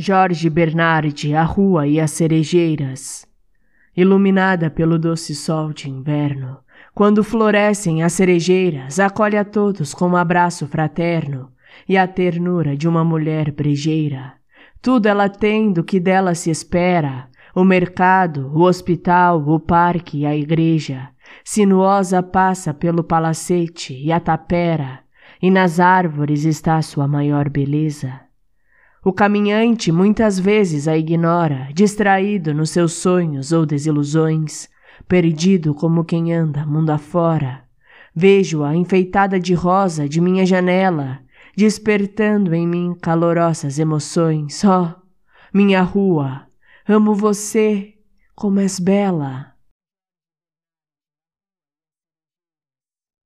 Jorge Bernardi, a rua e as cerejeiras. Iluminada pelo doce sol de inverno, quando florescem as cerejeiras, acolhe a todos com um abraço fraterno e a ternura de uma mulher brejeira. Tudo ela tem do que dela se espera: o mercado, o hospital, o parque a igreja. Sinuosa passa pelo palacete e a tapera, e nas árvores está sua maior beleza. O caminhante muitas vezes a ignora, distraído nos seus sonhos ou desilusões, perdido como quem anda mundo afora. Vejo-a enfeitada de rosa de minha janela, despertando em mim calorosas emoções. Oh, minha rua, amo você, como és bela.